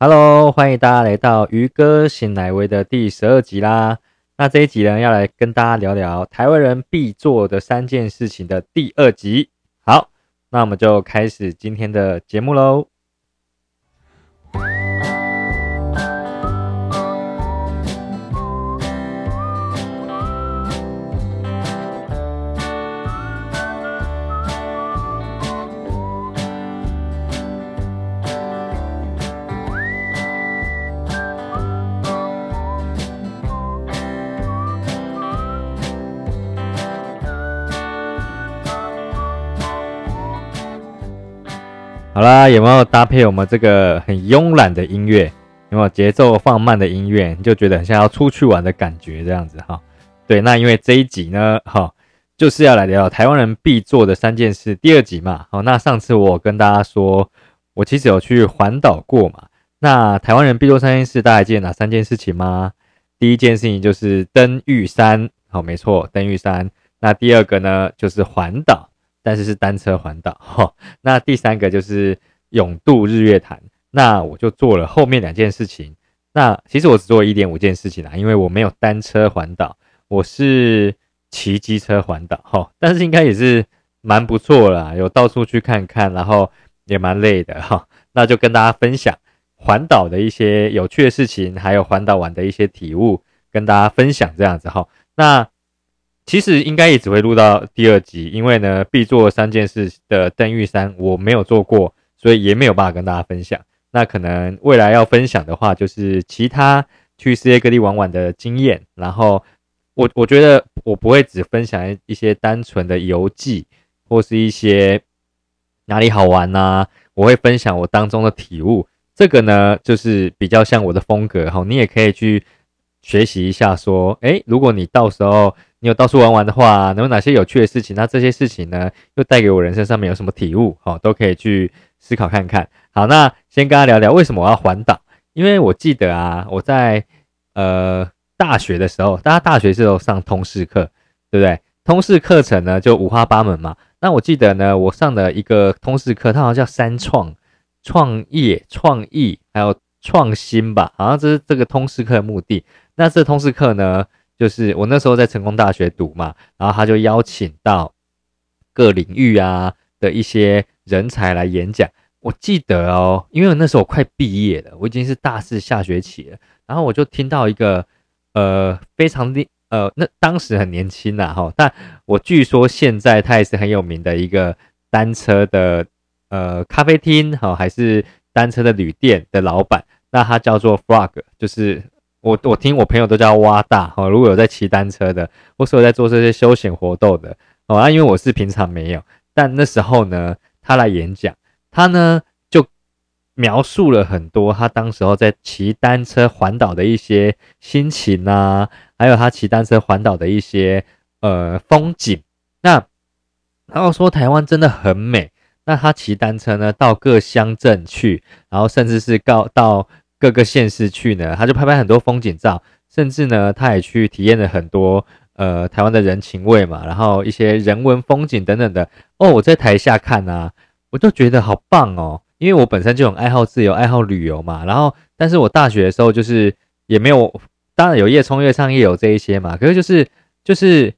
Hello，欢迎大家来到鱼哥新来威的第十二集啦。那这一集呢，要来跟大家聊聊台湾人必做的三件事情的第二集。好，那我们就开始今天的节目喽。啦，有没有搭配我们这个很慵懒的音乐？有没有节奏放慢的音乐？你就觉得很像要出去玩的感觉，这样子哈。对，那因为这一集呢，哈，就是要来聊台湾人必做的三件事，第二集嘛。好，那上次我跟大家说，我其实有去环岛过嘛。那台湾人必做三件事，大家记得哪三件事情吗？第一件事情就是登玉山，好，没错，登玉山。那第二个呢，就是环岛。但是是单车环岛哈，那第三个就是永渡日月潭，那我就做了后面两件事情。那其实我只做一点五件事情啦，因为我没有单车环岛，我是骑机车环岛哈。但是应该也是蛮不错啦，有到处去看看，然后也蛮累的哈。那就跟大家分享环岛的一些有趣的事情，还有环岛玩的一些体悟，跟大家分享这样子哈。那。其实应该也只会录到第二集，因为呢，必做三件事的登玉山我没有做过，所以也没有办法跟大家分享。那可能未来要分享的话，就是其他去世界各地玩玩的经验。然后我我觉得我不会只分享一些单纯的游记，或是一些哪里好玩呐，我会分享我当中的体悟。这个呢，就是比较像我的风格哈。你也可以去学习一下，说，诶，如果你到时候。你有到处玩玩的话，能有哪些有趣的事情？那这些事情呢，又带给我人生上面有什么体悟？好，都可以去思考看看。好，那先跟大家聊聊为什么我要环岛？因为我记得啊，我在呃大学的时候，大家大学时候上通识课，对不对？通识课程呢就五花八门嘛。那我记得呢，我上的一个通识课，它好像叫三创、创业、创意，还有创新吧，好像这是这个通识课的目的。那这通识课呢？就是我那时候在成功大学读嘛，然后他就邀请到各领域啊的一些人才来演讲。我记得哦，因为那时候我快毕业了，我已经是大四下学期了，然后我就听到一个呃非常的呃那当时很年轻呐哈，但我据说现在他也是很有名的一个单车的呃咖啡厅哈，还是单车的旅店的老板，那他叫做 Frog，就是。我我听我朋友都叫挖大哦，如果有在骑单车的，或是有在做这些休闲活动的哦，啊，因为我是平常没有，但那时候呢，他来演讲，他呢就描述了很多他当时候在骑单车环岛的一些心情啊，还有他骑单车环岛的一些呃风景。那然后说台湾真的很美，那他骑单车呢到各乡镇去，然后甚至是告到。各个县市去呢，他就拍拍很多风景照，甚至呢，他也去体验了很多呃台湾的人情味嘛，然后一些人文风景等等的。哦，我在台下看啊，我就觉得好棒哦，因为我本身就很爱好自由、爱好旅游嘛。然后，但是我大学的时候就是也没有，当然有夜冲、夜唱、夜游这一些嘛。可是就是就是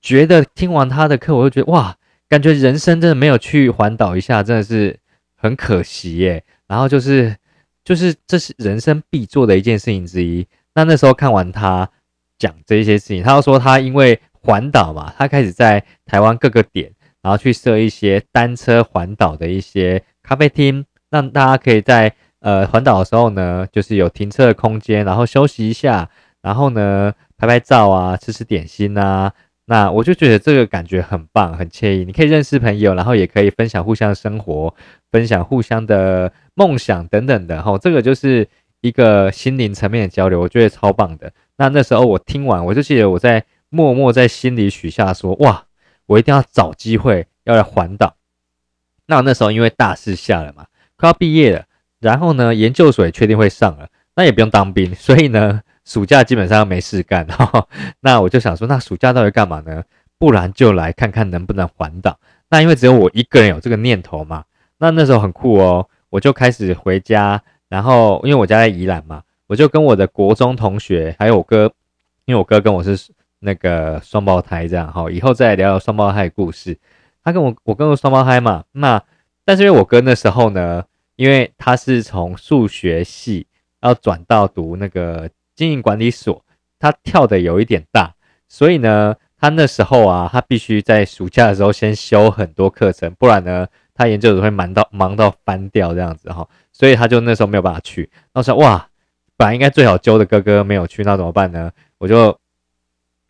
觉得听完他的课，我就觉得哇，感觉人生真的没有去环岛一下，真的是很可惜耶。然后就是。就是这是人生必做的一件事情之一。那那时候看完他讲这些事情，他又说他因为环岛嘛，他开始在台湾各个点，然后去设一些单车环岛的一些咖啡厅，让大家可以在呃环岛的时候呢，就是有停车的空间，然后休息一下，然后呢拍拍照啊，吃吃点心啊。那我就觉得这个感觉很棒，很惬意。你可以认识朋友，然后也可以分享互相生活，分享互相的梦想等等的。吼，这个就是一个心灵层面的交流，我觉得超棒的。那那时候我听完，我就记得我在默默在心里许下说：哇，我一定要找机会要来环岛。那那时候因为大四下了嘛，快要毕业了，然后呢研究所也确定会上了，那也不用当兵，所以呢。暑假基本上没事干哈，那我就想说，那暑假到底干嘛呢？不然就来看看能不能环岛。那因为只有我一个人有这个念头嘛，那那时候很酷哦，我就开始回家，然后因为我家在宜兰嘛，我就跟我的国中同学还有我哥，因为我哥跟我是那个双胞胎这样哈，以后再聊聊双胞胎故事。他跟我我跟我双胞胎嘛，那但是因为我哥那时候呢，因为他是从数学系要转到读那个经营管理所，他跳的有一点大，所以呢。他那时候啊，他必须在暑假的时候先修很多课程，不然呢，他研究所会忙到忙到翻掉这样子哈，所以他就那时候没有办法去。那时候哇，本来应该最好揪的哥哥没有去，那怎么办呢？我就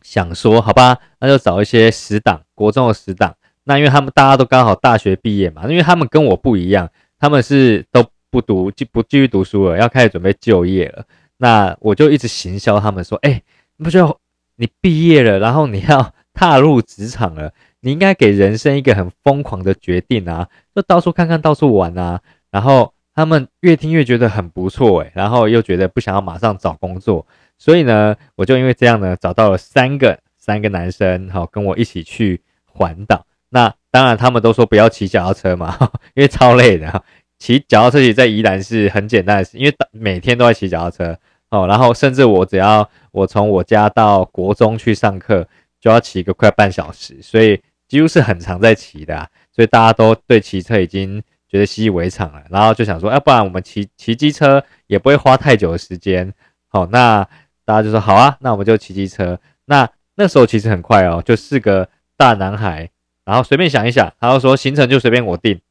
想说，好吧，那就找一些死党，国中的死党。那因为他们大家都刚好大学毕业嘛，因为他们跟我不一样，他们是都不读，继不继续读书了，要开始准备就业了。那我就一直行销他们说，哎，你不觉得？你毕业了，然后你要踏入职场了，你应该给人生一个很疯狂的决定啊，就到处看看，到处玩啊。然后他们越听越觉得很不错诶，然后又觉得不想要马上找工作，所以呢，我就因为这样呢，找到了三个三个男生，好跟我一起去环岛。那当然他们都说不要骑脚踏车嘛，因为超累的。骑脚踏车其实在宜兰是很简单的事，因为每天都在骑脚踏车。哦，然后甚至我只要我从我家到国中去上课，就要骑个快半小时，所以几乎是很常在骑的，所以大家都对骑车已经觉得习以为常了，然后就想说，要不然我们骑骑机车也不会花太久的时间。好，那大家就说好啊，那我们就骑机车。那那时候其实很快哦，就四个大男孩，然后随便想一想，然后说行程就随便我定。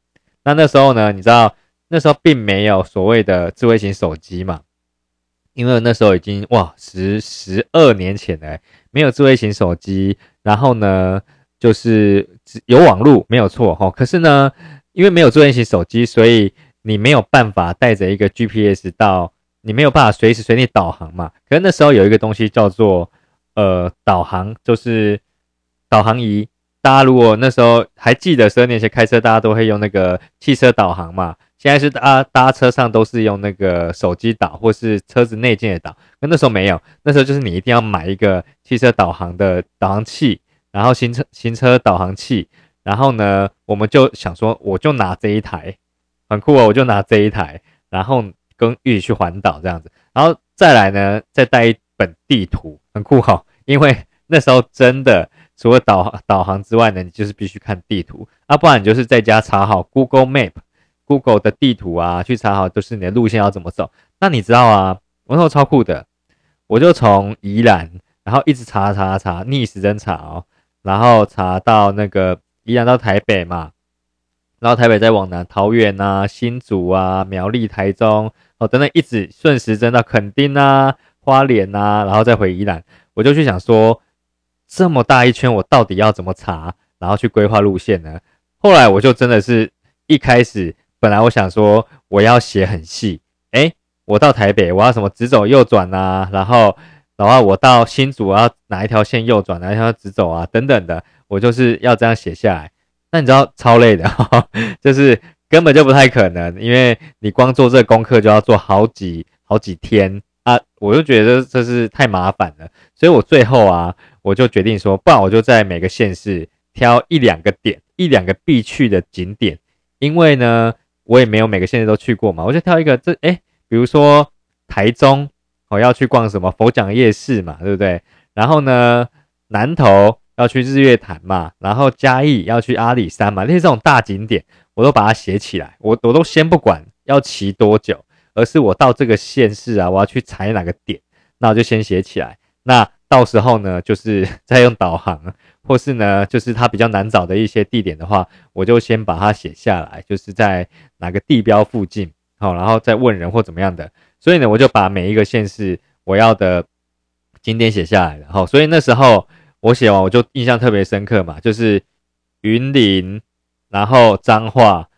那那时候呢，你知道那时候并没有所谓的智慧型手机嘛。因为那时候已经哇十十二年前了，没有智慧型手机，然后呢就是有网络没有错哈，可是呢因为没有智慧型手机，所以你没有办法带着一个 GPS 到，你没有办法随时随地导航嘛。可是那时候有一个东西叫做呃导航，就是导航仪。大家如果那时候还记得十二年前开车，大家都会用那个汽车导航嘛。现在是搭搭车上都是用那个手机导，或是车子内建的导。那那时候没有，那时候就是你一定要买一个汽车导航的导航器，然后行车行车导航器。然后呢，我们就想说，我就拿这一台，很酷哦，我就拿这一台，然后跟一起去环岛这样子。然后再来呢，再带一本地图，很酷哈，因为那时候真的除了导导航之外呢，你就是必须看地图，啊，不然你就是在家查好 Google Map。Google 的地图啊，去查好都是你的路线要怎么走。那你知道啊，我那时候超酷的，我就从宜兰，然后一直查查查，逆时针查哦，然后查到那个宜兰到台北嘛，然后台北再往南，桃园啊、新竹啊、苗栗、台中哦等等，一直顺时针到垦丁啊、花莲啊，然后再回宜兰。我就去想说，这么大一圈，我到底要怎么查，然后去规划路线呢？后来我就真的是一开始。本来我想说我要写很细，诶，我到台北我要什么直走右转啊，然后，然后我到新竹我要哪一条线右转，哪一条直走啊，等等的，我就是要这样写下来。那你知道超累的，就是根本就不太可能，因为你光做这个功课就要做好几好几天啊，我就觉得这是太麻烦了，所以我最后啊，我就决定说，不然我就在每个县市挑一两个点，一两个必去的景点，因为呢。我也没有每个县市都去过嘛，我就挑一个这哎，比如说台中，我要去逛什么佛讲夜市嘛，对不对？然后呢，南投要去日月潭嘛，然后嘉义要去阿里山嘛，那些这种大景点，我都把它写起来。我我都先不管要骑多久，而是我到这个县市啊，我要去踩哪个点，那我就先写起来。那到时候呢，就是再用导航。或是呢，就是它比较难找的一些地点的话，我就先把它写下来，就是在哪个地标附近，好，然后再问人或怎么样的。所以呢，我就把每一个县市我要的景点写下来了，好，所以那时候我写完我就印象特别深刻嘛，就是云林，然后彰化，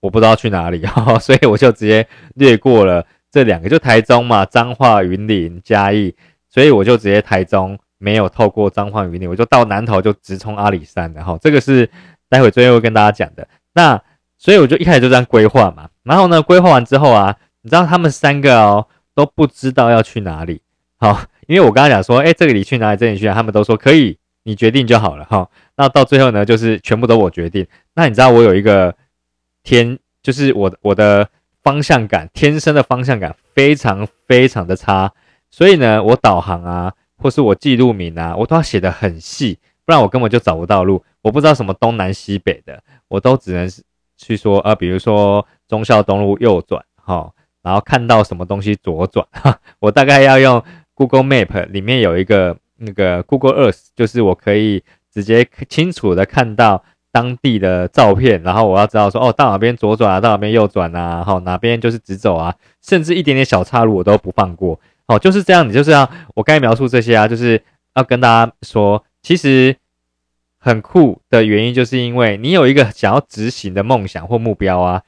我不知道去哪里，所以我就直接略过了这两个，就台中嘛，彰化、云林、嘉义，所以我就直接台中。没有透过彰化云林，我就到南头就直冲阿里山然后这个是待会最后跟大家讲的。那所以我就一开始就这样规划嘛。然后呢，规划完之后啊，你知道他们三个哦都不知道要去哪里。好，因为我刚刚讲说，哎，这个你去哪里，这里去哪，他们都说可以，你决定就好了哈。那到最后呢，就是全部都我决定。那你知道我有一个天，就是我我的方向感，天生的方向感非常非常的差，所以呢，我导航啊，或是我记录名啊，我都要写的很细，不然我根本就找不到路，我不知道什么东南西北的，我都只能去说，呃，比如说忠孝东路右转，哈，然后看到什么东西左转，哈，我大概要用 Google Map 里面有一个那个 Google Earth，就是我可以直接清楚的看到。当地的照片，然后我要知道说，哦，到哪边左转啊，到哪边右转啊，好，哪边就是直走啊，甚至一点点小岔路我都不放过，哦，就是这样，你就是要我该描述这些啊，就是要跟大家说，其实很酷的原因，就是因为你有一个想要执行的梦想或目标啊，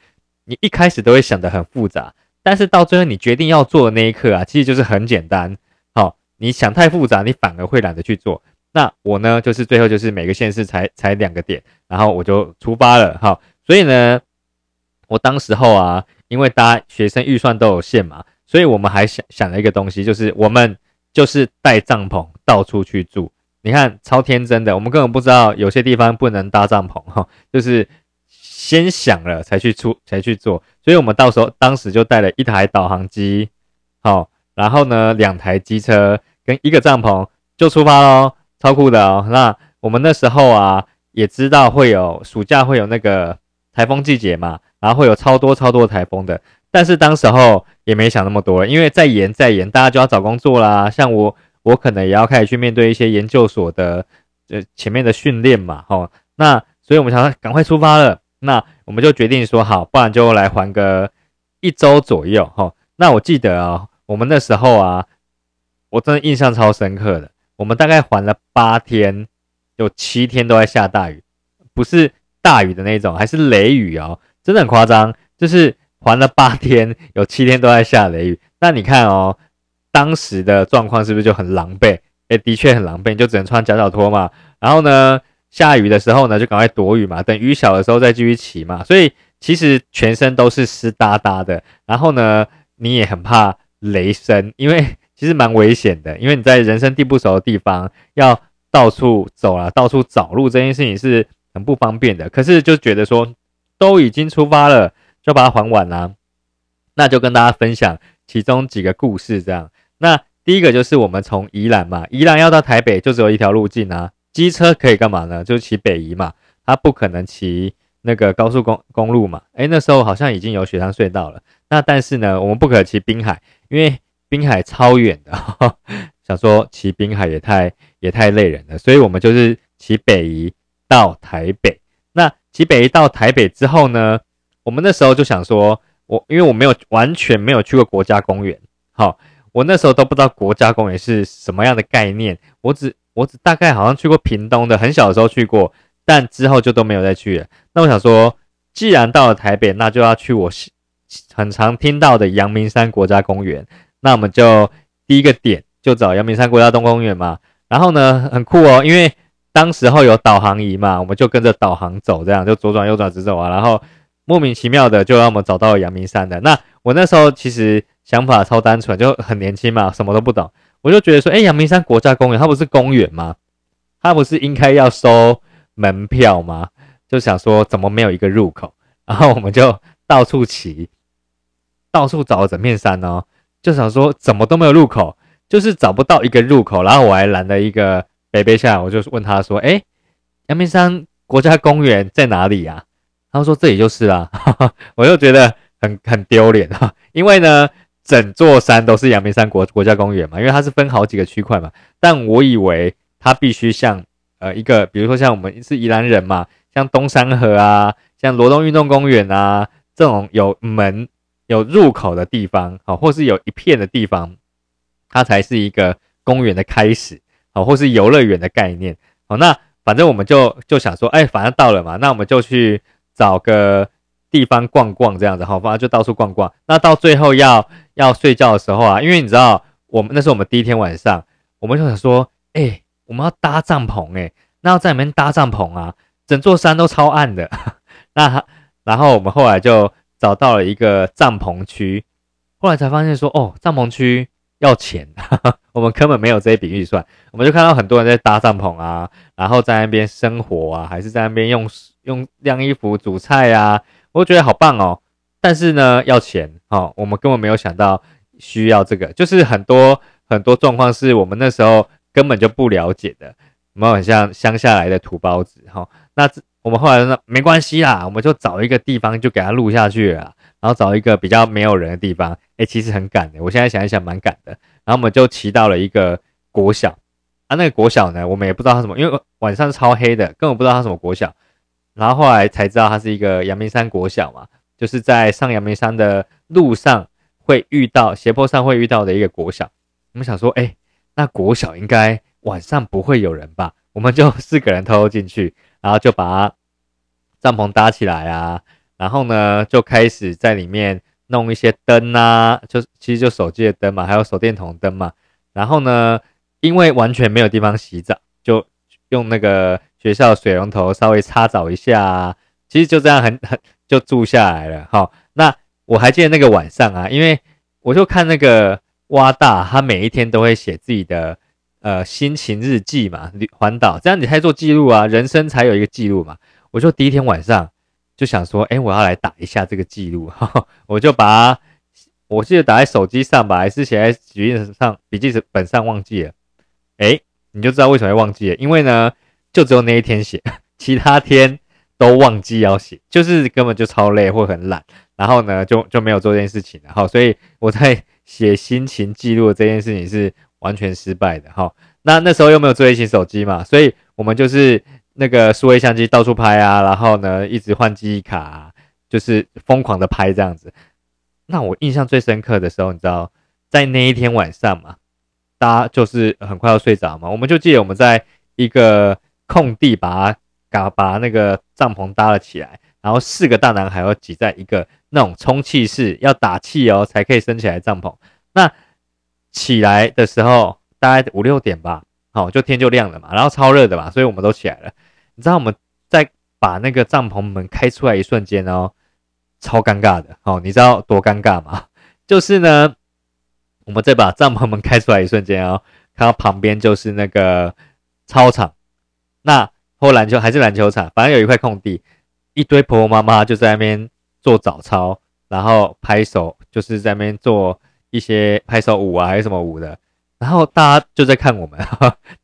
你一开始都会想得很复杂，但是到最后你决定要做的那一刻啊，其实就是很简单，好，你想太复杂，你反而会懒得去做。那我呢，就是最后就是每个县市才才两个点，然后我就出发了，好，所以呢，我当时候啊，因为大家学生预算都有限嘛，所以我们还想想了一个东西，就是我们就是带帐篷到处去住，你看超天真的，我们根本不知道有些地方不能搭帐篷哈，就是先想了才去出才去做，所以我们到时候当时就带了一台导航机，好，然后呢两台机车跟一个帐篷就出发喽。超酷的哦！那我们那时候啊，也知道会有暑假会有那个台风季节嘛，然后会有超多超多台风的。但是当时候也没想那么多，因为再延再延，大家就要找工作啦。像我，我可能也要开始去面对一些研究所的呃前面的训练嘛，吼。那所以我们想赶快出发了。那我们就决定说好，不然就来还个一周左右，吼。那我记得啊，我们那时候啊，我真的印象超深刻的。我们大概还了八天，有七天都在下大雨，不是大雨的那种，还是雷雨哦，真的很夸张。就是还了八天，有七天都在下雷雨。那你看哦，当时的状况是不是就很狼狈？哎，的确很狼狈，就只能穿夹脚拖嘛。然后呢，下雨的时候呢，就赶快躲雨嘛，等雨小的时候再继续骑嘛。所以其实全身都是湿哒哒的。然后呢，你也很怕雷声，因为。其实蛮危险的，因为你在人生地不熟的地方，要到处走啊，到处找路，这件事情是很不方便的。可是就觉得说，都已经出发了，就把它还完啦。那就跟大家分享其中几个故事，这样。那第一个就是我们从宜兰嘛，宜兰要到台北就只有一条路径啊，机车可以干嘛呢？就是骑北宜嘛，它不可能骑那个高速公公路嘛。诶，那时候好像已经有雪山隧道了。那但是呢，我们不可骑滨海，因为滨海超远的，想说骑滨海也太也太累人了，所以我们就是骑北移到台北。那骑北移到台北之后呢，我们那时候就想说，我因为我没有完全没有去过国家公园，好，我那时候都不知道国家公园是什么样的概念，我只我只大概好像去过屏东的，很小的时候去过，但之后就都没有再去了。那我想说，既然到了台北，那就要去我很常听到的阳明山国家公园。那我们就第一个点就找阳明山国家东公园嘛，然后呢很酷哦，因为当时候有导航仪嘛，我们就跟着导航走，这样就左转右转直走啊，然后莫名其妙的就让我们找到了阳明山的。那我那时候其实想法超单纯，就很年轻嘛，什么都不懂，我就觉得说，哎，阳明山国家公园它不是公园吗？它不是应该要收门票吗？就想说怎么没有一个入口，然后我们就到处骑，到处找了整片山哦。就想说怎么都没有入口，就是找不到一个入口，然后我还拦了一个北北下来，我就问他说：“哎，阳明山国家公园在哪里呀？”他说：“这里就是啊。”我就觉得很很丢脸哈，因为呢，整座山都是阳明山国国家公园嘛，因为它是分好几个区块嘛。但我以为它必须像呃一个，比如说像我们是宜兰人嘛，像东山河啊，像罗东运动公园啊这种有门。有入口的地方，好，或是有一片的地方，它才是一个公园的开始，好，或是游乐园的概念，好，那反正我们就就想说，哎，反正到了嘛，那我们就去找个地方逛逛，这样子，好，反正就到处逛逛。那到最后要要睡觉的时候啊，因为你知道，我们那是我们第一天晚上，我们就想说，哎，我们要搭帐篷，哎，那要在里面搭帐篷啊，整座山都超暗的，那然后我们后来就。找到了一个帐篷区，后来才发现说，哦，帐篷区要钱，我们根本没有这一笔预算。我们就看到很多人在搭帐篷啊，然后在那边生活啊，还是在那边用用晾衣服、煮菜啊，我觉得好棒哦。但是呢要钱，哦，我们根本没有想到需要这个，就是很多很多状况是我们那时候根本就不了解的，没有很像乡下来的土包子，哈，那我们后来说没关系啦，我们就找一个地方就给他录下去了，然后找一个比较没有人的地方，哎，其实很赶的，我现在想一想蛮赶的，然后我们就骑到了一个国小。啊，那个国小呢，我们也不知道它什么，因为晚上超黑的，根本不知道它什么国小。然后后来才知道它是一个阳明山国小嘛，就是在上阳明山的路上会遇到斜坡上会遇到的一个国小。我们想说，哎，那国小应该晚上不会有人吧？我们就 四个人偷偷进去，然后就把帐篷搭起来啊，然后呢就开始在里面弄一些灯啊，就其实就手机的灯嘛，还有手电筒灯嘛，然后呢。因为完全没有地方洗澡，就用那个学校水龙头稍微擦澡一下，其实就这样很很就住下来了。好，那我还记得那个晚上啊，因为我就看那个蛙大，他每一天都会写自己的呃心情日记嘛，环岛这样你才做记录啊，人生才有一个记录嘛。我就第一天晚上就想说，哎，我要来打一下这个记录，我就把我记得打在手机上吧，还是写在笔记本上笔记本上忘记了。哎，你就知道为什么会忘记了，因为呢，就只有那一天写，其他天都忘记要写，就是根本就超累或很懒，然后呢，就就没有做这件事情了。好，所以我在写心情记录这件事情是完全失败的。哈，那那时候又没有智慧型手机嘛，所以我们就是那个数位相机到处拍啊，然后呢，一直换记忆卡，就是疯狂的拍这样子。那我印象最深刻的时候，你知道，在那一天晚上嘛。搭就是很快要睡着嘛，我们就记得我们在一个空地把把把那个帐篷搭了起来，然后四个大男孩要挤在一个那种充气室，要打气哦才可以升起来帐篷。那起来的时候大概五六点吧，好就天就亮了嘛，然后超热的嘛，所以我们都起来了。你知道我们在把那个帐篷门开出来一瞬间哦，超尴尬的哦，你知道多尴尬吗？就是呢。我们再把帐篷门开出来一瞬间哦，看到旁边就是那个操场，那或篮球还是篮球场，反正有一块空地，一堆婆婆妈妈就在那边做早操，然后拍手，就是在那边做一些拍手舞啊，还是什么舞的，然后大家就在看我们，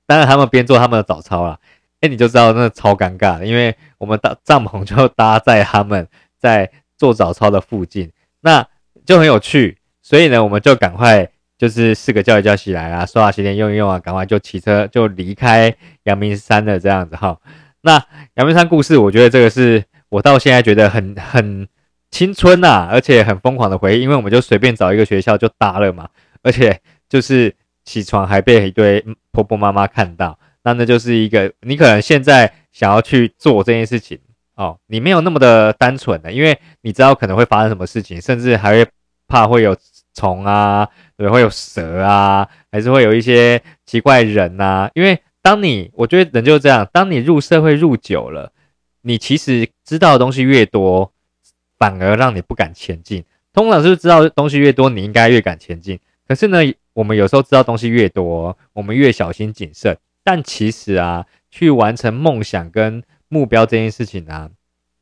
当然他们边做他们的早操啦，哎，你就知道那超尴尬，因为我们搭帐篷就搭在他们在做早操的附近，那就很有趣。所以呢，我们就赶快就是四个叫一叫起来啊，刷牙洗脸用一用啊，赶快就骑车就离开阳明山的这样子哈。那阳明山故事，我觉得这个是我到现在觉得很很青春呐，而且很疯狂的回忆，因为我们就随便找一个学校就搭了嘛，而且就是起床还被一堆婆婆妈妈看到，那那就是一个你可能现在想要去做这件事情哦，你没有那么的单纯的，因为你知道可能会发生什么事情，甚至还会。怕会有虫啊，对，会有蛇啊，还是会有一些奇怪人呐？因为当你，我觉得人就是这样，当你入社会入久了，你其实知道的东西越多，反而让你不敢前进。通常是知道东西越多，你应该越敢前进。可是呢，我们有时候知道东西越多，我们越小心谨慎。但其实啊，去完成梦想跟目标这件事情呢，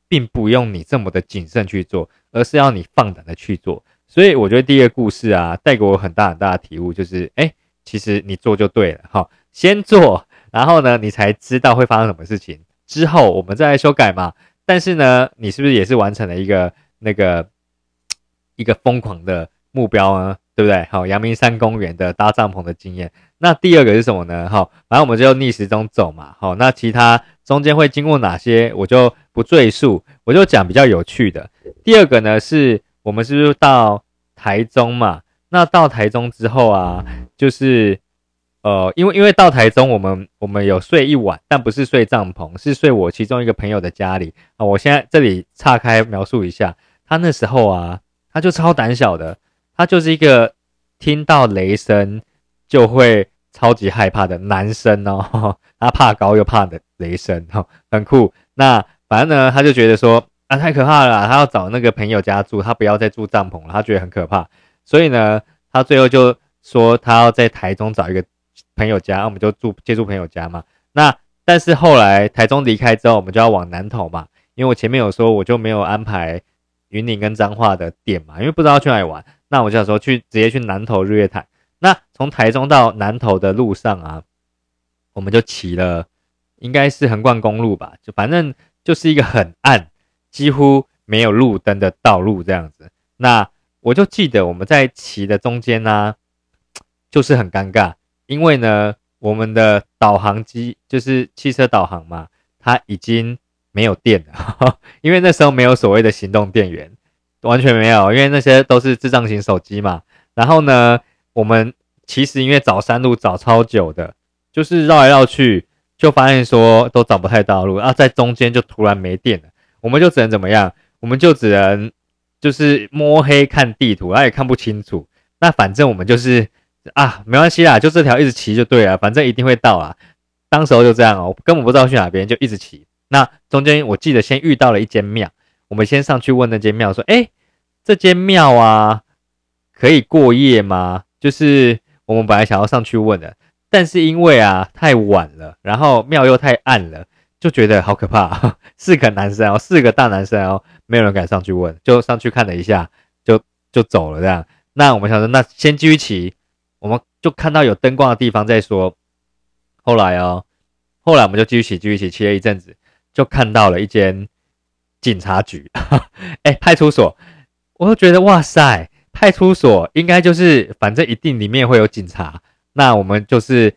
并不用你这么的谨慎去做，而是要你放胆的去做。所以我觉得第一个故事啊，带给我很大很大的体悟，就是，哎，其实你做就对了，哈，先做，然后呢，你才知道会发生什么事情，之后我们再来修改嘛。但是呢，你是不是也是完成了一个那个一个疯狂的目标呢？对不对？好，阳明山公园的搭帐篷的经验。那第二个是什么呢？好，反正我们就逆时钟走嘛。好，那其他中间会经过哪些，我就不赘述，我就讲比较有趣的。第二个呢是。我们是不是到台中嘛？那到台中之后啊，就是呃，因为因为到台中，我们我们有睡一晚，但不是睡帐篷，是睡我其中一个朋友的家里啊。我现在这里岔开描述一下，他那时候啊，他就超胆小的，他就是一个听到雷声就会超级害怕的男生哦，他怕高又怕的雷声，哈，很酷。那反正呢，他就觉得说。啊，太可怕了！他要找那个朋友家住，他不要再住帐篷了，他觉得很可怕。所以呢，他最后就说他要在台中找一个朋友家，那我们就住借住朋友家嘛。那但是后来台中离开之后，我们就要往南投嘛，因为我前面有说我就没有安排云林跟彰化的点嘛，因为不知道去哪里玩，那我就想说去直接去南投日月潭。那从台中到南投的路上啊，我们就骑了，应该是横贯公路吧，就反正就是一个很暗，几乎没有路灯的道路这样子。那我就记得我们在骑的中间呢，就是很尴尬，因为呢，我们的导航机就是汽车导航嘛，它已经没有电了，因为那时候没有所谓的行动电源，完全没有，因为那些都是智障型手机嘛。然后呢？我们其实因为找山路找超久的，就是绕来绕去，就发现说都找不太到路啊，在中间就突然没电了，我们就只能怎么样？我们就只能就是摸黑看地图，他也看不清楚。那反正我们就是啊，没关系啦，就这条一直骑就对了，反正一定会到啊。当时候就这样哦，根本不知道去哪边，就一直骑。那中间我记得先遇到了一间庙，我们先上去问那间庙说：“哎，这间庙啊，可以过夜吗？”就是我们本来想要上去问的，但是因为啊太晚了，然后庙又太暗了，就觉得好可怕。四个男生哦，四个大男生哦，没有人敢上去问，就上去看了一下，就就走了这样。那我们想说，那先继续骑，我们就看到有灯光的地方再说。后来哦，后来我们就继续骑，继续骑，骑了一阵子，就看到了一间警察局，哎，派出所，我就觉得哇塞。派出所应该就是，反正一定里面会有警察。那我们就是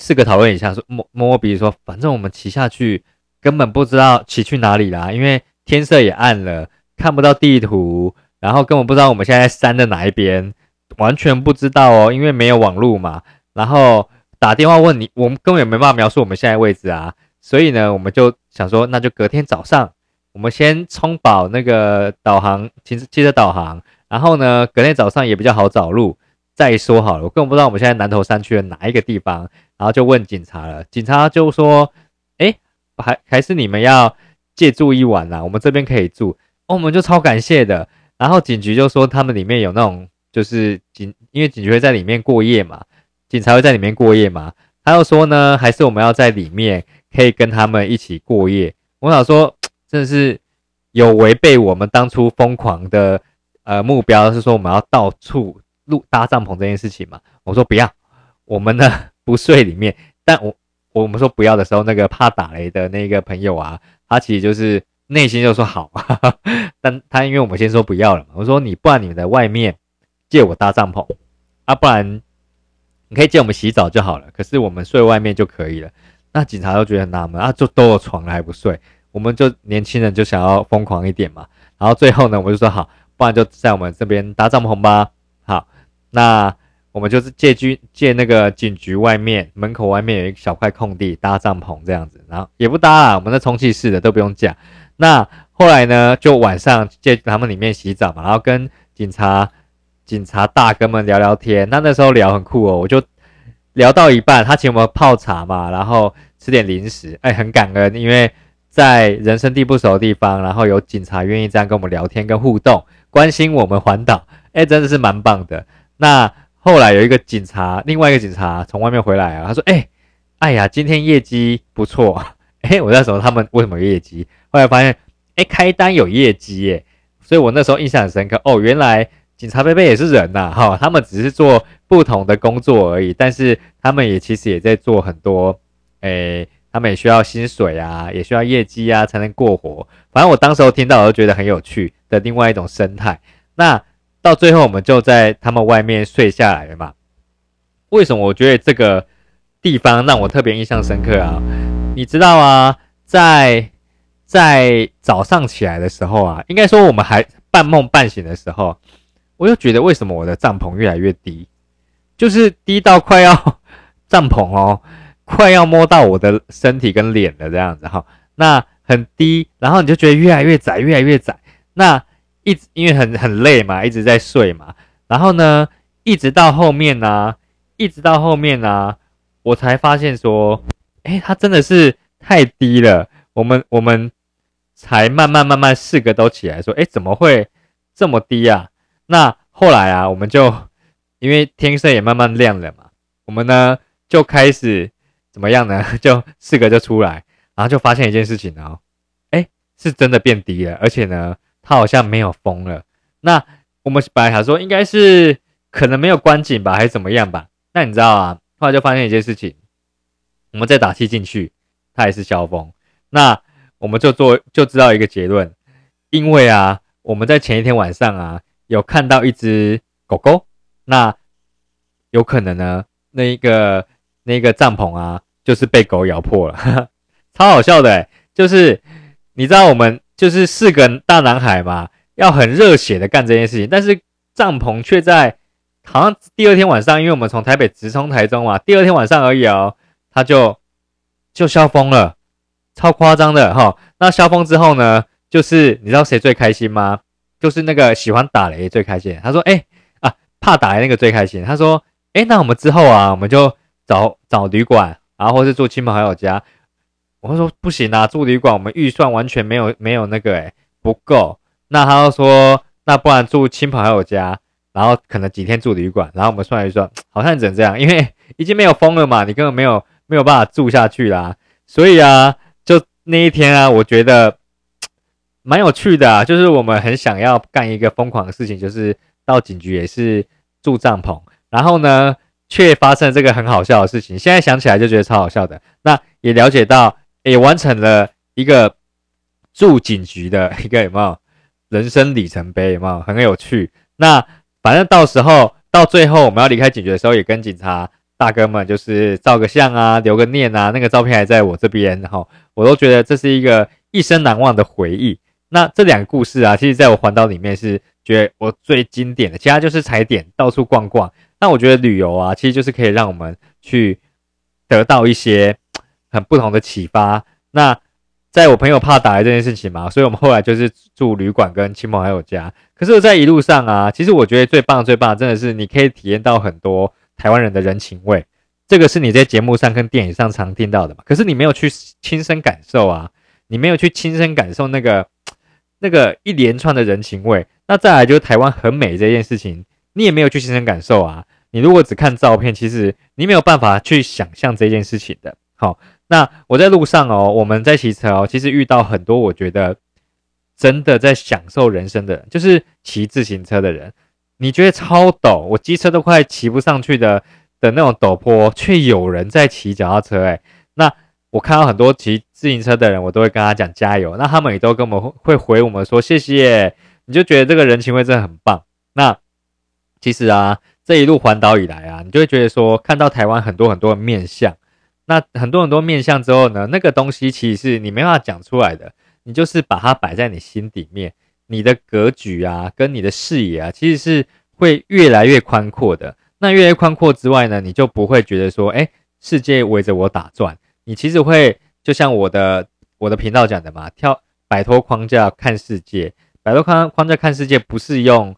四个讨论一下，说摸摸鼻，说反正我们骑下去根本不知道骑去哪里啦，因为天色也暗了，看不到地图，然后根本不知道我们现在山的哪一边，完全不知道哦，因为没有网络嘛。然后打电话问你，我们根本也没办法描述我们现在位置啊。所以呢，我们就想说，那就隔天早上，我们先充饱那个导航，汽汽车导航。然后呢，隔天早上也比较好找路。再说好了，我根本不知道我们现在南头山区的哪一个地方，然后就问警察了。警察就说：“哎，还还是你们要借住一晚啦，我们这边可以住。”哦，我们就超感谢的。然后警局就说他们里面有那种，就是警，因为警局会在里面过夜嘛，警察会在里面过夜嘛。他又说呢，还是我们要在里面可以跟他们一起过夜。我想说，真的是有违背我们当初疯狂的。呃，目标是说我们要到处录搭帐篷这件事情嘛？我说不要，我们呢不睡里面。但我我们说不要的时候，那个怕打雷的那个朋友啊，他其实就是内心就说好，但他因为我们先说不要了嘛，我说你不然你们在外面借我搭帐篷啊，不然你可以借我们洗澡就好了。可是我们睡外面就可以了。那警察都觉得纳闷啊，就都有床了还不睡？我们就年轻人就想要疯狂一点嘛。然后最后呢，我就说好。不然就在我们这边搭帐篷吧。那我们就是借居借那个警局外面门口外面有一小块空地搭帐篷这样子，然后也不搭啦，我们那充气式的都不用架。那后来呢，就晚上借他们里面洗澡嘛，然后跟警察警察大哥们聊聊天。那那时候聊很酷哦，我就聊到一半，他请我们泡茶嘛，然后吃点零食，哎，很感恩，因为在人生地不熟的地方，然后有警察愿意这样跟我们聊天跟互动。关心我们环岛，哎，真的是蛮棒的。那后来有一个警察，另外一个警察从外面回来啊，他说：“哎，哎呀，今天业绩不错。” 哎，我那时候他们为什么有业绩？后来发现，哎，开单有业绩耶，所以我那时候印象很深刻。哦，原来警察贝贝也是人呐，哈，他们只是做不同的工作而已，但是他们也其实也在做很多，哎。他们也需要薪水啊，也需要业绩啊，才能过活。反正我当时候听到，我就觉得很有趣的另外一种生态。那到最后，我们就在他们外面睡下来了嘛？为什么我觉得这个地方让我特别印象深刻啊？你知道啊，在在早上起来的时候啊，应该说我们还半梦半醒的时候，我就觉得为什么我的帐篷越来越低，就是低到快要帐篷哦。快要摸到我的身体跟脸了，这样子哈，那很低，然后你就觉得越来越窄，越来越窄。那一直因为很很累嘛，一直在睡嘛，然后呢，一直到后面呢，一直到后面呢，我才发现说，哎，它真的是太低了。我们我们才慢慢慢慢四个都起来说，哎，怎么会这么低啊？那后来啊，我们就因为天色也慢慢亮了嘛，我们呢就开始。怎么样呢？就四个就出来，然后就发现一件事情哦，哎，是真的变低了，而且呢，它好像没有风了。那我们本来想说应该是可能没有关紧吧，还是怎么样吧？那你知道啊？后来就发现一件事情，我们再打气进去，它也是消风。那我们就做就知道一个结论，因为啊，我们在前一天晚上啊，有看到一只狗狗，那有可能呢，那一个那个帐篷啊，就是被狗咬破了，超好笑的，就是你知道我们就是四个大男孩嘛，要很热血的干这件事情，但是帐篷却在好像第二天晚上，因为我们从台北直冲台中嘛，第二天晚上而已哦，他就就消风了。超夸张的哈，那消风之后呢？就是你知道谁最开心吗？就是那个喜欢打雷最开心。他说：“哎啊，怕打雷那个最开心。”他说：“哎，那我们之后啊，我们就找找旅馆，然后或是住亲朋好友家。”我说：“不行啊，住旅馆我们预算完全没有没有那个哎不够。”那他又说：“那不然住亲朋好友家，然后可能几天住旅馆，然后我们算一算，好像只能这样，因为 已经没有风了嘛，你根本没有没有办法住下去啦。所以啊。”就那一天啊，我觉得蛮有趣的啊，就是我们很想要干一个疯狂的事情，就是到警局也是住帐篷，然后呢，却发生这个很好笑的事情。现在想起来就觉得超好笑的。那也了解到，也完成了一个住警局的一个有没有人生里程碑？有没有很有趣？那反正到时候到最后我们要离开警局的时候，也跟警察。大哥们就是照个相啊，留个念啊，那个照片还在我这边，哈，我都觉得这是一个一生难忘的回忆。那这两个故事啊，其实在我环岛里面是觉得我最经典的，其他就是踩点，到处逛逛。那我觉得旅游啊，其实就是可以让我们去得到一些很不同的启发。那在我朋友怕打雷这件事情嘛，所以我们后来就是住旅馆跟亲朋好友家。可是我在一路上啊，其实我觉得最棒最棒，真的是你可以体验到很多。台湾人的人情味，这个是你在节目上跟电影上常听到的嘛？可是你没有去亲身感受啊，你没有去亲身感受那个那个一连串的人情味。那再来就是台湾很美这件事情，你也没有去亲身感受啊。你如果只看照片，其实你没有办法去想象这件事情的。好，那我在路上哦，我们在骑车哦，其实遇到很多我觉得真的在享受人生的人，就是骑自行车的人。你觉得超陡，我机车都快骑不上去的的那种陡坡，却有人在骑脚踏车，诶，那我看到很多骑自行车的人，我都会跟他讲加油，那他们也都跟我们会回我们说谢谢，你就觉得这个人情味真的很棒。那其实啊，这一路环岛以来啊，你就会觉得说，看到台湾很多很多的面相，那很多很多面相之后呢，那个东西其实是你没办法讲出来的，你就是把它摆在你心底面。你的格局啊，跟你的视野啊，其实是会越来越宽阔的。那越来越宽阔之外呢，你就不会觉得说，哎，世界围着我打转。你其实会就像我的我的频道讲的嘛，跳摆脱框架看世界，摆脱框框架看世界，不是用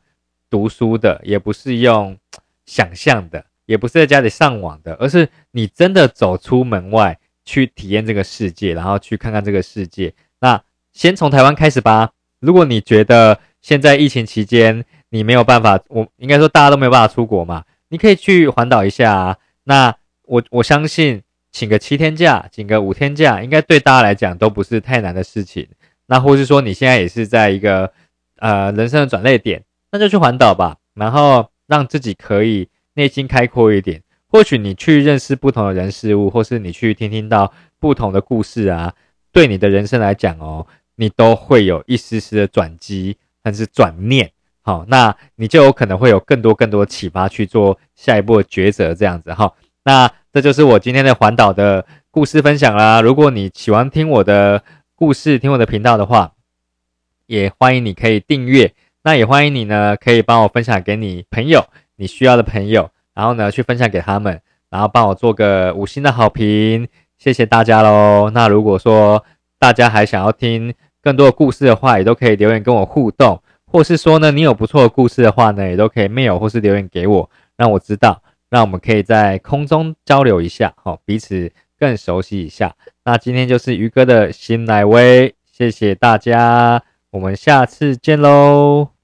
读书的，也不是用想象的，也不是在家里上网的，而是你真的走出门外去体验这个世界，然后去看看这个世界。那先从台湾开始吧。如果你觉得现在疫情期间你没有办法，我应该说大家都没有办法出国嘛，你可以去环岛一下。啊。那我我相信请个七天假，请个五天假，应该对大家来讲都不是太难的事情。那或是说你现在也是在一个呃人生的转捩点，那就去环岛吧，然后让自己可以内心开阔一点。或许你去认识不同的人事物，或是你去听听到不同的故事啊，对你的人生来讲哦。你都会有一丝丝的转机，但是转念，好，那你就有可能会有更多更多启发去做下一步的抉择，这样子哈。那这就是我今天的环岛的故事分享啦。如果你喜欢听我的故事，听我的频道的话，也欢迎你可以订阅，那也欢迎你呢可以帮我分享给你朋友，你需要的朋友，然后呢去分享给他们，然后帮我做个五星的好评，谢谢大家喽。那如果说大家还想要听，更多的故事的话，也都可以留言跟我互动，或是说呢，你有不错的故事的话呢，也都可以 mail 或是留言给我，让我知道，让我们可以在空中交流一下，好，彼此更熟悉一下。那今天就是鱼哥的新来威，谢谢大家，我们下次见喽。